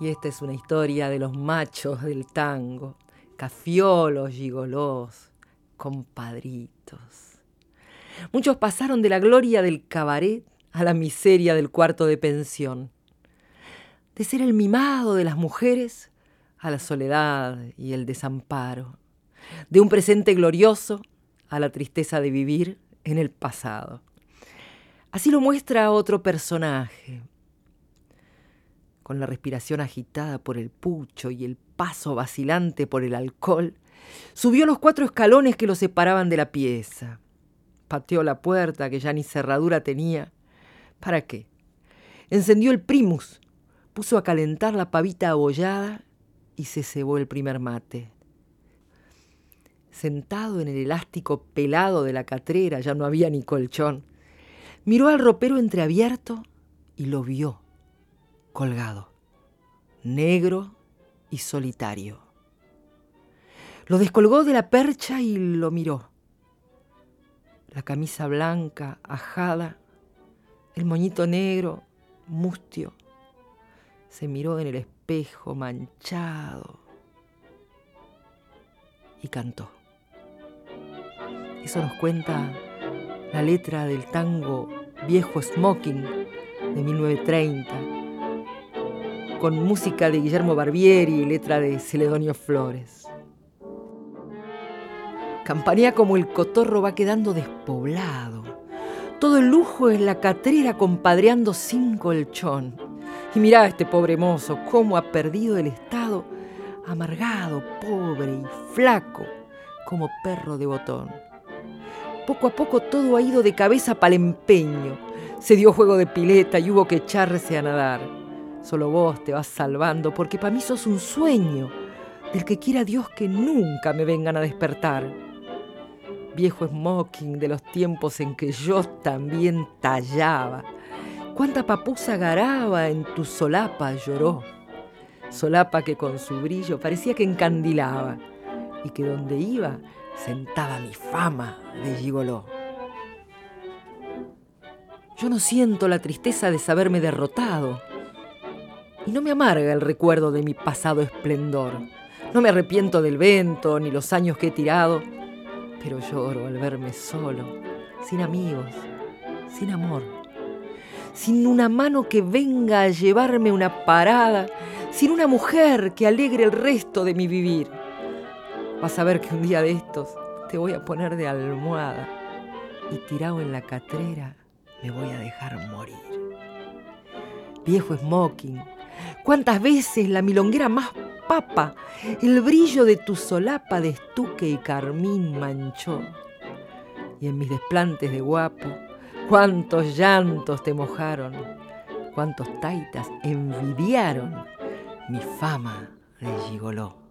Y esta es una historia de los machos del tango, cafiolos, gigolós, compadritos. Muchos pasaron de la gloria del cabaret a la miseria del cuarto de pensión, de ser el mimado de las mujeres a la soledad y el desamparo, de un presente glorioso a la tristeza de vivir en el pasado. Así lo muestra otro personaje, con la respiración agitada por el pucho y el paso vacilante por el alcohol, subió los cuatro escalones que lo separaban de la pieza. Pateó la puerta, que ya ni cerradura tenía. ¿Para qué? Encendió el primus, puso a calentar la pavita abollada y se cebó el primer mate. Sentado en el elástico pelado de la catrera, ya no había ni colchón, miró al ropero entreabierto y lo vio colgado, negro y solitario. Lo descolgó de la percha y lo miró. La camisa blanca, ajada, el moñito negro, mustio, se miró en el espejo manchado y cantó. Eso nos cuenta la letra del tango Viejo Smoking de 1930 con música de Guillermo Barbieri y letra de Celedonio Flores. Campaña como el cotorro va quedando despoblado. Todo el lujo es la catrera compadreando sin colchón. Y mirá a este pobre mozo, cómo ha perdido el estado, amargado, pobre y flaco, como perro de botón. Poco a poco todo ha ido de cabeza para empeño. Se dio juego de pileta y hubo que echarse a nadar. Solo vos te vas salvando porque para mí sos un sueño del que quiera Dios que nunca me vengan a despertar. Viejo smoking de los tiempos en que yo también tallaba. Cuánta papusa garaba en tu solapa lloró. Solapa que con su brillo parecía que encandilaba y que donde iba sentaba mi fama de gigoló. Yo no siento la tristeza de saberme derrotado y no me amarga el recuerdo de mi pasado esplendor. No me arrepiento del vento ni los años que he tirado, pero lloro al verme solo, sin amigos, sin amor, sin una mano que venga a llevarme una parada, sin una mujer que alegre el resto de mi vivir. Vas a ver que un día de estos te voy a poner de almohada y tirado en la catrera me voy a dejar morir. Viejo smoking, Cuántas veces la milonguera más papa, el brillo de tu solapa de estuque y carmín manchó. Y en mis desplantes de guapo, cuántos llantos te mojaron, cuántos taitas envidiaron mi fama de gigoló.